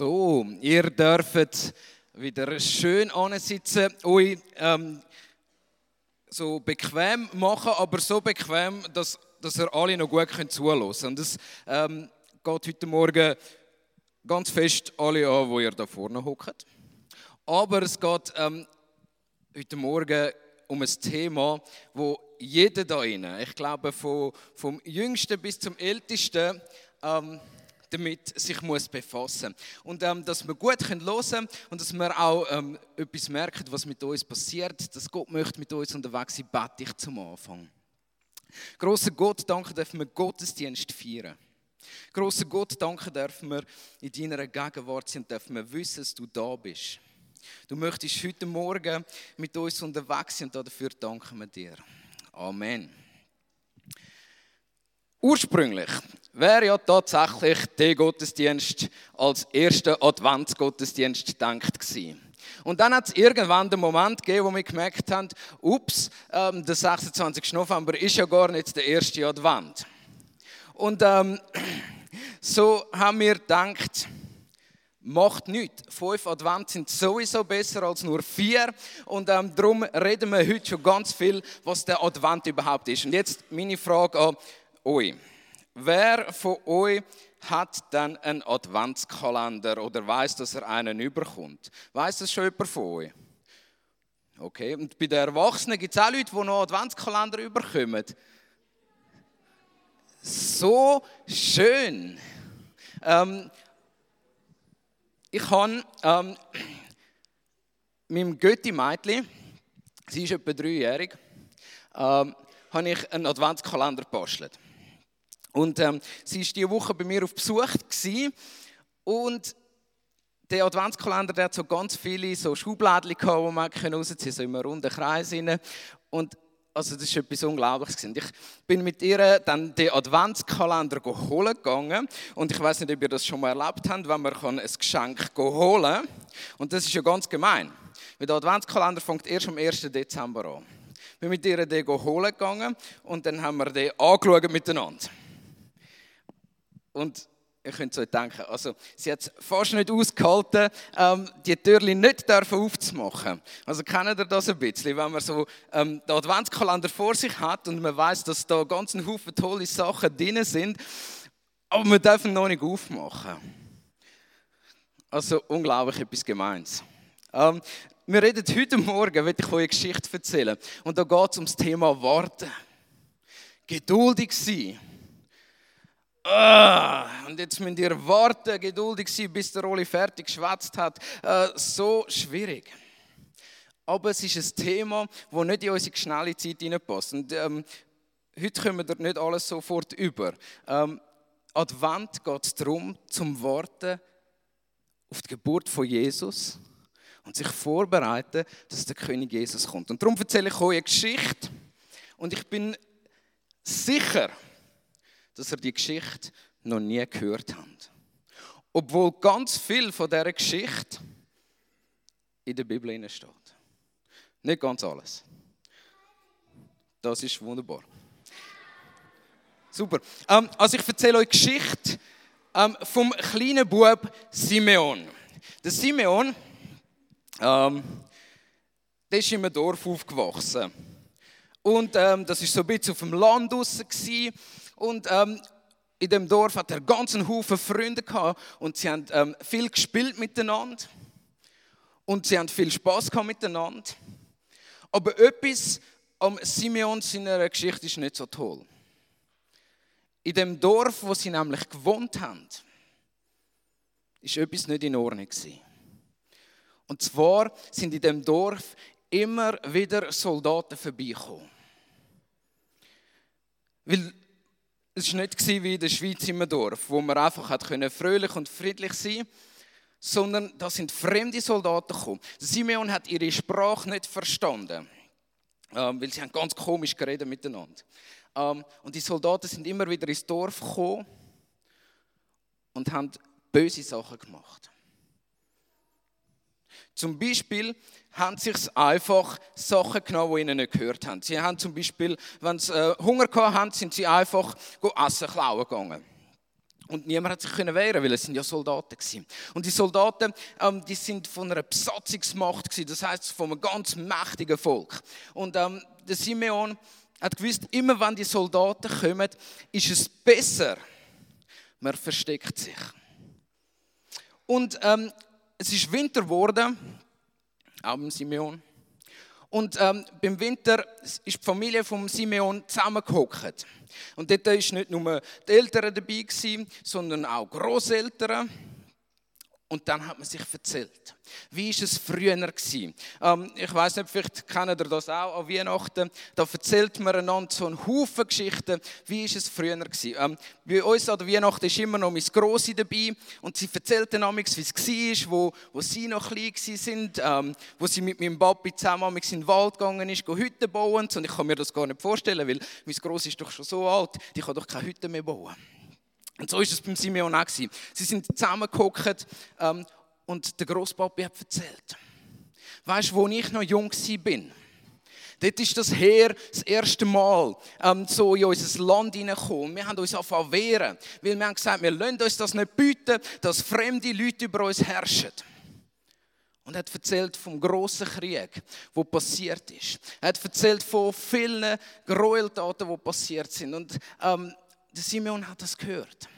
So, ihr dürft wieder schön ansitzen, euch ähm, so bequem machen, aber so bequem, dass, dass ihr alle noch gut könnt zuhören könnt. Und es ähm, geht heute Morgen ganz fest alle an, wo ihr da vorne hockt. Aber es geht ähm, heute Morgen um ein Thema, wo jeder da inne, ich glaube vom, vom Jüngsten bis zum Ältesten, ähm, damit sich muss befassen und ähm, dass wir gut können hören und dass wir auch ähm, etwas merken, was mit uns passiert, dass Gott möchte mit uns unterwegs sein, bete ich zum Anfang. Großer Gott, danke dürfen wir Gottesdienst feiern. Großer Gott, danke dürfen wir in deiner Gegenwart sein und dürfen wir wissen, dass du da bist. Du möchtest heute Morgen mit uns unterwegs sein und dafür danken wir dir. Amen. Ursprünglich wäre ja tatsächlich der Gottesdienst als erster Adventsgottesdienst gedacht gewesen. Und dann hat es irgendwann den Moment gegeben, wo wir gemerkt haben, ups, ähm, der 26. November ist ja gar nicht der erste Advent. Und ähm, so haben wir gedacht, macht nichts. Fünf Advent sind sowieso besser als nur vier. Und ähm, darum reden wir heute schon ganz viel, was der Advent überhaupt ist. Und jetzt meine Frage an euch. Wer von euch hat dann einen Adventskalender oder weiß, dass er einen überkommt? Weiß das schon jemand von euch? Okay, und bei den Erwachsenen gibt es auch Leute, die noch Adventskalender überkommen. So schön. Ähm, ich habe ähm, meinem Götti-Meitli, sie ist etwa dreijährig, ähm, habe ich einen Adventskalender gebastelt. Und ähm, sie war diese Woche bei mir auf Besuch gewesen, und der Adventskalender der hat so ganz viele so Schubladen gehabt, die man rausziehen so in einem runden Kreis rein. Und also das ist etwas Unglaubliches. Ich bin mit ihr dann den Adventskalender holen gegangen und ich weiß nicht, ob ihr das schon mal erlebt habt, wenn man ein Geschenk holen kann. Und das ist ja ganz gemein, weil der Adventskalender fängt erst am 1. Dezember an. Ich bin mit ihr den holen gegangen und dann haben wir den angeschaut miteinander. Und ihr könnt euch denken, also sie hat es fast nicht ausgehalten, ähm, die Türchen nicht aufzumachen. Also kennt ihr das ein bisschen, wenn man so ähm, den Adventskalender vor sich hat und man weiß, dass da ganz ein Haufen tolle Sachen drin sind, aber wir dürfen noch nicht aufmachen. Also unglaublich etwas Gemeins. Ähm, wir reden heute Morgen, will ich euch eine Geschichte erzählen. Und da geht es ums Thema Warten. Geduldig sein Uh, und jetzt müsst ihr warten, geduldig sein, bis der Rolli fertig geschwätzt hat. Uh, so schwierig. Aber es ist ein Thema, das nicht in unsere schnelle Zeit hineinpasst. Und ähm, heute kommen wir nicht alles sofort über. Ähm, Advent geht es darum, zum Warten auf die Geburt von Jesus und sich vorbereiten, dass der König Jesus kommt. Und darum erzähle ich euch eine Geschichte. Und ich bin sicher, dass ihr die Geschichte noch nie gehört habt. Obwohl ganz viel von dieser Geschichte in der Bibel steht. Nicht ganz alles. Das ist wunderbar. Super. Ähm, also ich erzähle euch Geschichte ähm, vom kleinen Bub Simeon. Der Simeon, ähm, der ist in einem Dorf aufgewachsen. Und ähm, das ist so ein bisschen auf dem Land draussen und ähm, in dem Dorf hat er ganz einen Haufen Freunde gehabt und sie haben ähm, viel gespielt miteinander und sie haben viel Spaß gehabt miteinander. Aber etwas am Simeon seiner Geschichte ist nicht so toll. In dem Dorf, wo sie nämlich gewohnt haben, ist etwas nicht in Ordnung gewesen. Und zwar sind in dem Dorf immer wieder Soldaten vorbeigekommen. Weil es war nicht wie in der Schweiz im Dorf, wo man einfach fröhlich und friedlich sein konnte, sondern da sind fremde Soldaten gekommen. Simeon hat ihre Sprache nicht verstanden, ähm, weil sie haben ganz komisch geredet miteinander. Ähm, und die Soldaten sind immer wieder ins Dorf gekommen und haben böse Sachen gemacht. Zum Beispiel haben sich einfach Sachen genommen, die ihnen nicht gehört haben. Sie haben zum Beispiel, wenn sie äh, Hunger hatten, sind sie einfach Essen klauen gegangen. Und niemand hat sich können wehren, weil es sind ja Soldaten waren. Und die Soldaten, ähm, die sind von einer Besatzungsmacht gewesen, das heißt von einem ganz mächtigen Volk. Und ähm, der Simeon hat gewusst, immer wenn die Soldaten kommen, ist es besser, man versteckt sich. Und ähm, es ist Winter geworden, auch beim Simeon. Und ähm, beim Winter ist die Familie von Simeon zusammengehockt. Und dort war nicht nur die Eltern dabei, sondern auch Großeltern. Und dann hat man sich erzählt. Wie war es früher? Ähm, ich weiß nicht, vielleicht kennt ihr das auch an Weihnachten. Da erzählt man einander so einen Haufen Geschichten. Wie war es früher? Ähm, bei uns an der Weihnachten ist immer noch meine Grosse dabei. Und sie erzählt dann wie es war, wo, wo sie noch klein waren, ähm, wo sie mit meinem Papi zusammen in den Wald gegangen ist, Hütten bauen. Und ich kann mir das gar nicht vorstellen, weil meine Grosse ist doch schon so alt, die kann doch keine Hütten mehr bauen. Und so ist es beim Simeon auch. Sie sind zusammengehockt ähm, und der Großpapi hat erzählt. Weißt du, wo ich noch jung bin? Dort ist das Heer das erste Mal ähm, so in unser Land hineingekommen. Wir haben uns angefangen wehren, weil wir haben gesagt, wir lassen uns das nicht bieten, dass fremde Leute über uns herrschen. Und er hat erzählt vom großen Krieg, wo passiert ist. Er hat erzählt von vielen Gräueltaten, die passiert sind. Und ähm, der Simeon hat das gehört.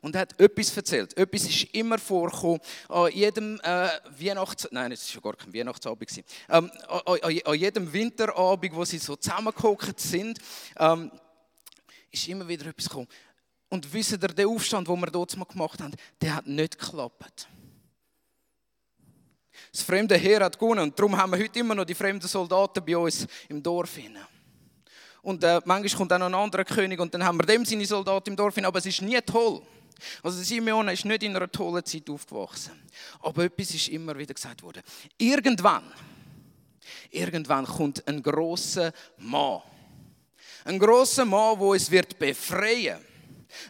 Und er hat etwas erzählt. Etwas ist immer vorgekommen. An jedem äh, Weihnachts... Nein, es war gar kein Weihnachtsabend. Ähm, an, an, an, jedem Winterabend, wo sie so zusammengehockt sind, ähm, ist immer wieder etwas gekommen. Und wisst ihr, der Aufstand, den wir dort gemacht haben, der hat nicht geklappt. Das fremde Heer hat gewonnen und darum haben wir heute immer noch die fremden Soldaten bei uns im Dorf. Hinein. Und äh, manchmal kommt auch noch ein anderer König und dann haben wir dem seine Soldaten im Dorf hin. Aber es ist nie toll. Also Simeon ist nicht in einer tollen Zeit aufgewachsen. Aber etwas ist immer wieder gesagt worden. Irgendwann, irgendwann kommt ein großer Mann. Ein großer Mann, wo es wird befreien.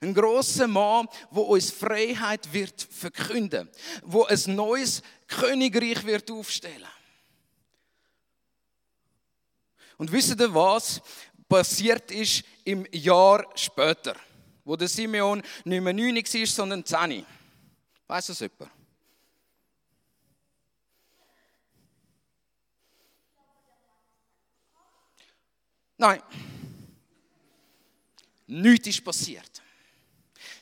Ein großer Mann, wo uns Freiheit wird verkünden, wo ein neues Königreich wird aufstellen. Und wisst ihr was? Passiert ist im Jahr später, wo der Simeon nicht mehr 9 war, sondern 10. Weiß das jemand? Nein. Nichts ist passiert.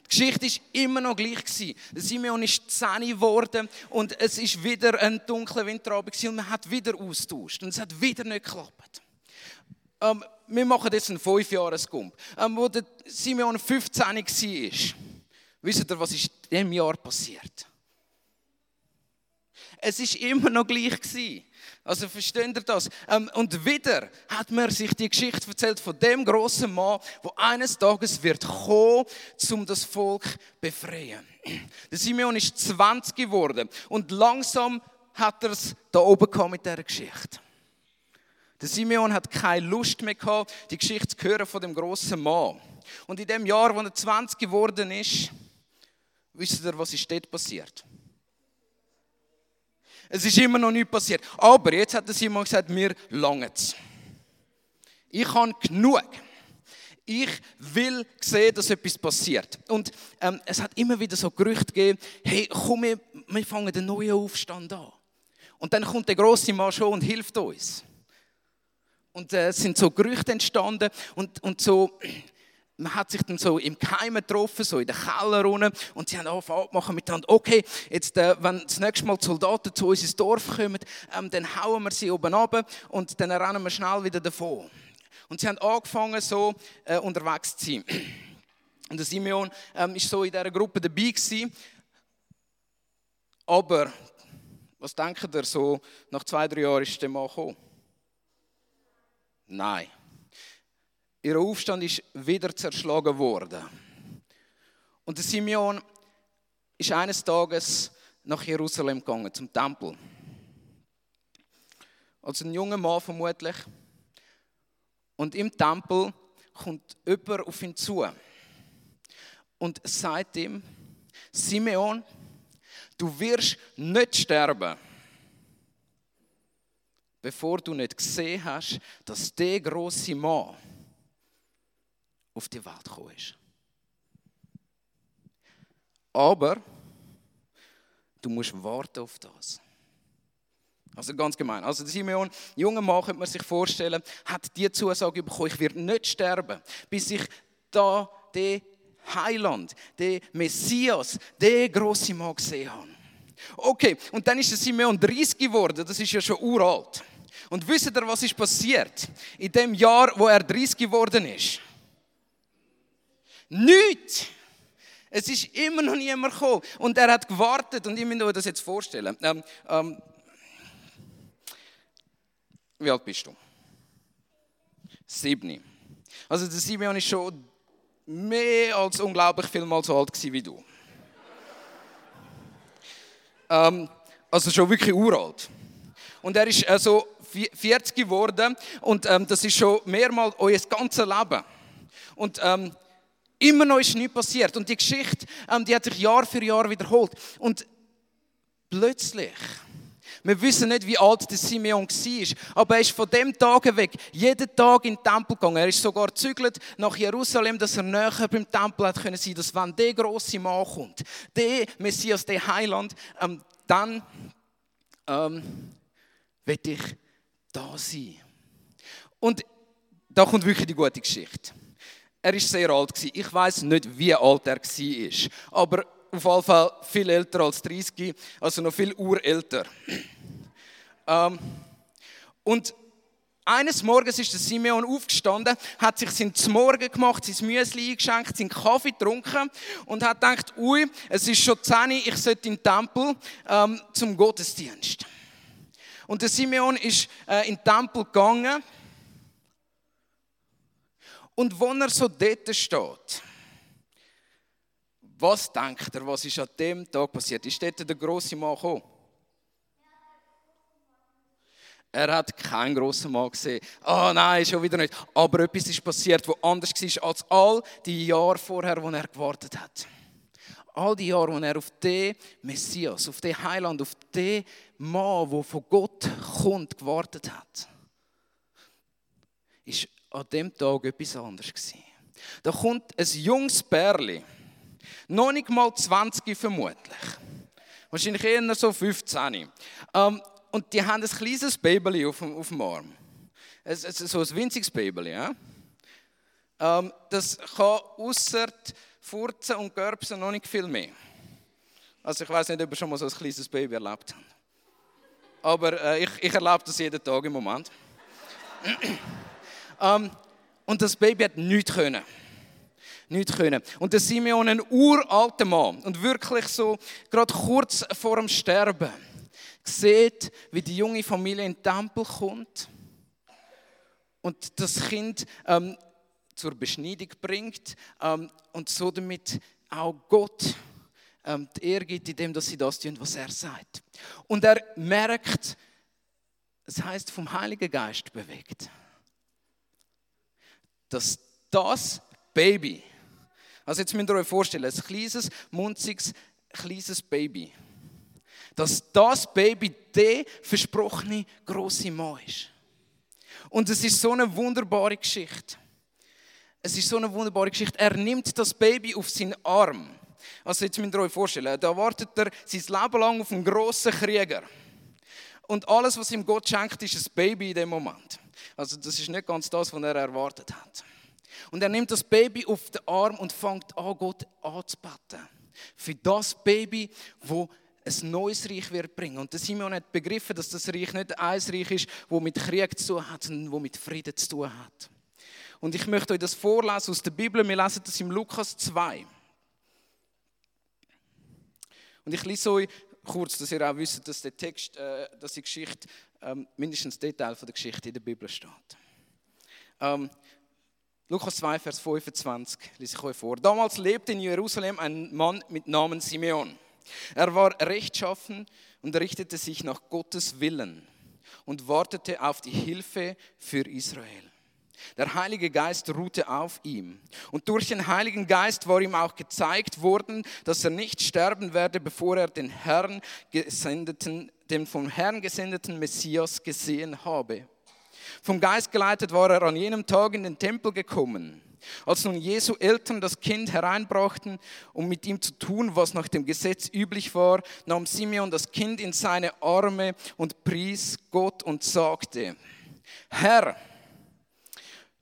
Die Geschichte war immer noch gleich. Der Simeon ist 10 geworden und es war wieder ein dunkler Winterabend und man hat wieder austauscht und es hat wieder nicht geklappt. Ähm, wir machen jetzt einen 5-Jahres-Gump. Ähm, wo der Simeon 15 war, wisst ihr, was ist in diesem Jahr passiert? Es ist immer noch gleich gewesen. Also versteht ihr das? Ähm, und wieder hat man sich die Geschichte erzählt von dem großen Mann, wo eines Tages wird kommen, um das Volk zu befreien. Der Simeon ist 20 geworden und langsam hat er es da oben mit dieser Geschichte. Der Simeon hat keine Lust mehr gehabt, die Geschichte zu hören von dem großen Mann. Und in dem Jahr, wo er 20 geworden ist, wisst ihr, was ist dort passiert? Es ist immer noch nichts passiert. Aber jetzt hat der Simon gesagt, mir langt Ich habe genug. Ich will sehen, dass etwas passiert. Und ähm, es hat immer wieder so Gerüchte gegeben, hey, komm, wir, wir fangen den neuen Aufstand an. Und dann kommt der große Mann schon und hilft uns. Und äh, es sind so Gerüchte entstanden und, und so, man hat sich dann so im Keim getroffen, so in den Keller unten, und sie haben angefangen machen miteinander, okay, jetzt, äh, wenn das nächste Mal die Soldaten zu uns ins Dorf kommen, ähm, dann hauen wir sie oben runter und dann rennen wir schnell wieder davon. Und sie haben angefangen, so äh, unterwegs zu sein. Und der Simeon ähm, ist so in dieser Gruppe dabei gewesen. Aber, was denkt ihr, so nach zwei, drei Jahren ist der Mann gekommen? Nein. Ihr Aufstand ist wieder zerschlagen worden. Und der Simeon ist eines Tages nach Jerusalem gegangen, zum Tempel. Als ein junger Mann vermutlich. Und im Tempel kommt jemand auf ihn zu und sagt ihm, Simeon, du wirst nicht sterben bevor du nicht gesehen hast, dass der große Mann auf die Welt gekommen ist. Aber du musst warten auf das. Also ganz gemein. Also Simeon, junger Mann, könnte man sich vorstellen, hat die Zusage bekommen, ich werde nicht sterben, bis ich da den Heiland, den Messias, den grossen Mann gesehen habe. Okay, und dann ist der Simeon 30 geworden, das ist ja schon uralt. Und wisst ihr, was ist passiert in dem Jahr, wo er 30 geworden ist? Nichts! Es ist immer noch niemand gekommen. Und er hat gewartet. Und ich muss euch das jetzt vorstellen. Ähm, ähm, wie alt bist du? Sieben. Also der Simeon ist schon mehr als unglaublich viel mal so alt wie du. ähm, also schon wirklich uralt. Und er ist also 40 geworden und ähm, das ist schon mehrmals euer ganzes Leben. Und ähm, immer noch ist nichts passiert. Und die Geschichte, ähm, die hat sich Jahr für Jahr wiederholt. Und plötzlich wir wissen nicht, wie alt der Simeon war, aber er ist von dem Tag weg jeden Tag in den Tempel gegangen. Er ist sogar gezügelt nach Jerusalem, dass er näher beim Tempel hat können sein, dass wenn der große Mann kommt, der Messias, der Heiland, ähm, dann ähm, wird ich da sein. Und da kommt wirklich die gute Geschichte. Er ist sehr alt Ich weiß nicht, wie alt er war, aber auf jeden Fall viel älter als 30, also noch viel urälter. Ähm, und eines Morgens ist der Simeon aufgestanden, hat sich sein Morgen gemacht, sein Müsli eingeschenkt, seinen Kaffee getrunken und hat gedacht, ui, es ist schon 10 ich sollte in den Tempel ähm, zum Gottesdienst. Und der Simeon ist äh, in den Tempel gegangen und wo er so dort steht, was denkt er, was ist an dem Tag passiert? Ist dort der große Mann gekommen? Er hat keinen grossen Mann gesehen. Oh, nein, schon wieder nicht. Aber etwas ist passiert, wo anders war als all die Jahre vorher, wo er gewartet hat. All die Jahre, wo er auf den Messias, auf den Heiland, auf den Mann, der von Gott kommt, gewartet hat, ist an dem Tag etwas anderes. Da kommt ein junges Pärchen noch nicht mal 20 vermutlich. Wahrscheinlich eher so 15. Ähm, und die haben ein kleines Baby auf, auf dem Arm. Es, es, so ein winziges Baby. Ja? Ähm, das kann außer Furzen und Görbsen noch nicht viel mehr. Also ich weiß nicht, ob ihr schon mal so ein kleines Baby erlebt habt. Aber äh, ich, ich erlebe das jeden Tag im Moment. ähm, und das Baby hat nichts können nichts können. Und der Simeon, ein uralter Mann und wirklich so, gerade kurz vor dem Sterben, sieht, wie die junge Familie in den Tempel kommt und das Kind ähm, zur Beschneidung bringt ähm, und so damit auch Gott ähm, die Ehre gibt, indem dass sie das tun, was er sagt. Und er merkt, es heißt vom Heiligen Geist bewegt, dass das Baby also jetzt müsst ihr euch vorstellen, ein kleines, munziges, kleines Baby. Dass das Baby der versprochene große Mann ist. Und es ist so eine wunderbare Geschichte. Es ist so eine wunderbare Geschichte. Er nimmt das Baby auf seinen Arm. Also jetzt müsst ihr euch vorstellen, da wartet er sein Leben lang auf einen grossen Krieger. Und alles, was ihm Gott schenkt, ist ein Baby in dem Moment. Also das ist nicht ganz das, was er erwartet hat. Und er nimmt das Baby auf den Arm und fängt an, Gott anzubeten. Für das Baby, wo ein neues Reich wird bringen. Und Simon hat begriffen, dass das Reich nicht ein Reich ist, wo mit Krieg zu tun hat, sondern wo mit Frieden zu tun hat. Und ich möchte euch das vorlesen aus der Bibel. Wir lesen das im Lukas 2. Und ich lese euch kurz, dass ihr auch wisst, dass der Text, äh, dass die Geschichte, ähm, mindestens Detail von der Geschichte in der Bibel steht. Ähm, Lukas 2, Vers 25 lese ich euch vor. Damals lebte in Jerusalem ein Mann mit Namen Simeon. Er war rechtschaffen und richtete sich nach Gottes Willen und wartete auf die Hilfe für Israel. Der Heilige Geist ruhte auf ihm. Und durch den Heiligen Geist war ihm auch gezeigt worden, dass er nicht sterben werde, bevor er den Herrn gesendeten, den vom Herrn gesendeten Messias gesehen habe. Vom Geist geleitet war er an jenem Tag in den Tempel gekommen. Als nun Jesu Eltern das Kind hereinbrachten, um mit ihm zu tun, was nach dem Gesetz üblich war, nahm Simeon das Kind in seine Arme und pries Gott und sagte, Herr,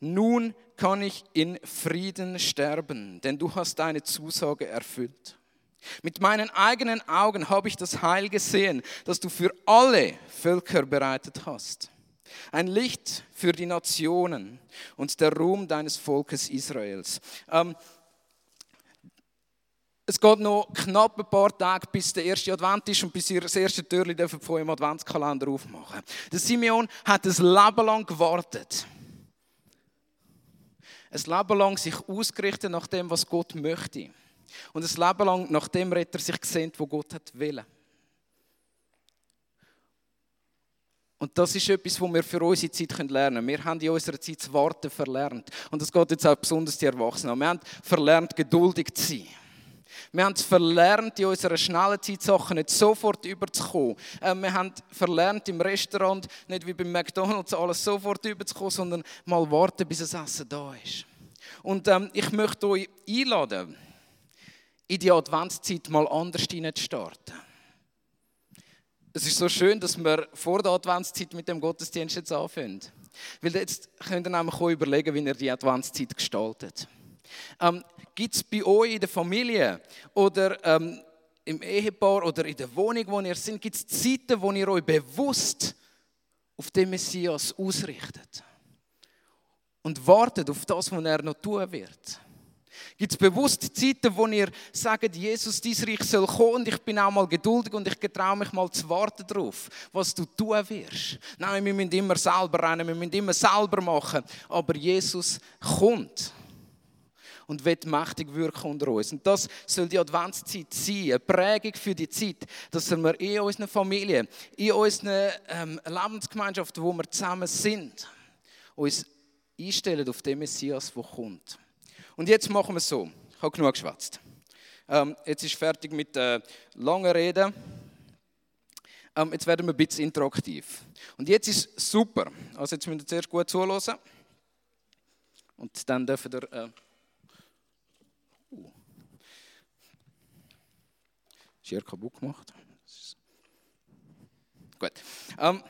nun kann ich in Frieden sterben, denn du hast deine Zusage erfüllt. Mit meinen eigenen Augen habe ich das Heil gesehen, das du für alle Völker bereitet hast ein Licht für die Nationen und der Ruhm deines Volkes Israels. Ähm, es geht noch knapp ein paar Tage, bis der erste Advent ist und bis ihr das erste Türchen von eurem Adventskalender aufmachen Der Simeon hat ein Leben lang gewartet. Ein Leben lang sich ausgerichtet nach dem, was Gott möchte. Und ein Leben lang nach dem Retter sich gesehen, wo Gott hat wollen. Und das ist etwas, was wir für unsere Zeit lernen können. Wir haben in unserer Zeit das Warten verlernt. Und das geht jetzt auch besonders die Erwachsenen. Wir haben verlernt, geduldig zu sein. Wir haben verlernt, in unserer schnellen Zeit Sachen nicht sofort überzukommen. Ähm, wir haben verlernt, im Restaurant nicht wie beim McDonalds alles sofort überzukommen, sondern mal warten, bis das Essen da ist. Und ähm, ich möchte euch einladen, in die Adventszeit mal anders hineinzustarten es ist so schön, dass wir vor der Adventszeit mit dem Gottesdienst jetzt anfangen. Weil jetzt könnt ihr nämlich auch überlegen, wie ihr die Adventszeit gestaltet. Ähm, Gibt es bei euch in der Familie oder ähm, im Ehepaar oder in der Wohnung, wo ihr seid, gibt es Zeiten, wo ihr euch bewusst auf den Messias ausrichtet und wartet auf das, was er noch tun wird? Gibt es bewusst Zeiten, wo ihr sagt, Jesus, dein Reich soll kommen und ich bin auch mal geduldig und ich getraue mich mal zu warten darauf, was du tun wirst. Nein, wir müssen immer selber rennen, wir müssen immer selber machen. Aber Jesus kommt und wird mächtig wirken unter uns. Und das soll die Adventszeit sein, eine Prägung für die Zeit, dass wir in unseren Familien, in unseren ähm, Lebensgemeinschaften, wo wir zusammen sind, uns einstellen auf den Messias, der kommt. Und jetzt machen wir es so. Ich habe genug geschwätzt. Ähm, jetzt ist fertig mit der langen Rede. Ähm, jetzt werden wir ein bisschen interaktiv. Und jetzt ist super. Also jetzt müsst ihr zuerst gut zuhören. Und dann dürfen ihr... Äh, hier kaputt gemacht. Gut. Ähm,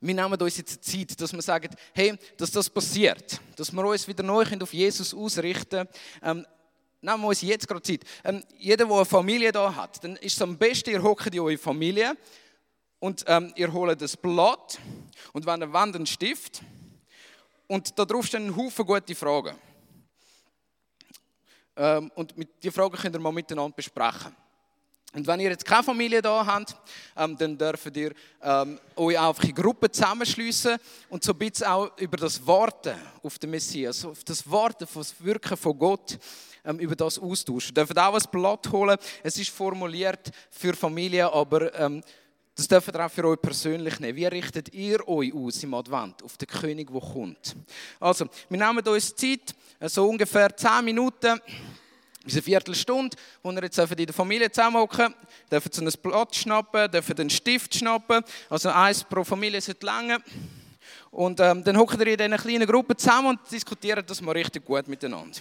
wir nehmen uns jetzt Zeit, dass wir sagen, hey, dass das passiert, dass wir uns wieder neu auf Jesus ausrichten. Ähm, nehmen wir uns jetzt gerade Zeit. Ähm, jeder, der eine Familie da hat, dann ist es am besten, ihr hockt in eure Familie und ähm, ihr holt das Blatt und wenn ihr wollt, einen Stift und da drauf stehen ein Haufen gute Fragen. Ähm, und mit die Fragen könnt ihr mal miteinander besprechen. Und wenn ihr jetzt keine Familie da habt, ähm, dann dürft ihr ähm, euch einfach in Gruppen zusammenschliessen und so ein bisschen auch über das Warten auf den Messias, auf das Warten, auf das Wirken von Gott, ähm, über das austauschen. Ihr dürft auch ein Blatt holen. Es ist formuliert für Familie, aber ähm, das dürft ihr auch für euch persönlich nehmen. Wie richtet ihr euch aus im Advent auf den König, der kommt? Also, wir nehmen uns Zeit, so ungefähr 10 Minuten eine Viertelstunde, wo ihr jetzt in der Familie zusammenhocken dürfen so ein Blatt schnappen, dürfen einen Stift schnappen, also eins pro Familie sollte länger. Und ähm, dann hocken ihr in diesen kleinen Gruppen zusammen und diskutieren das mal richtig gut miteinander.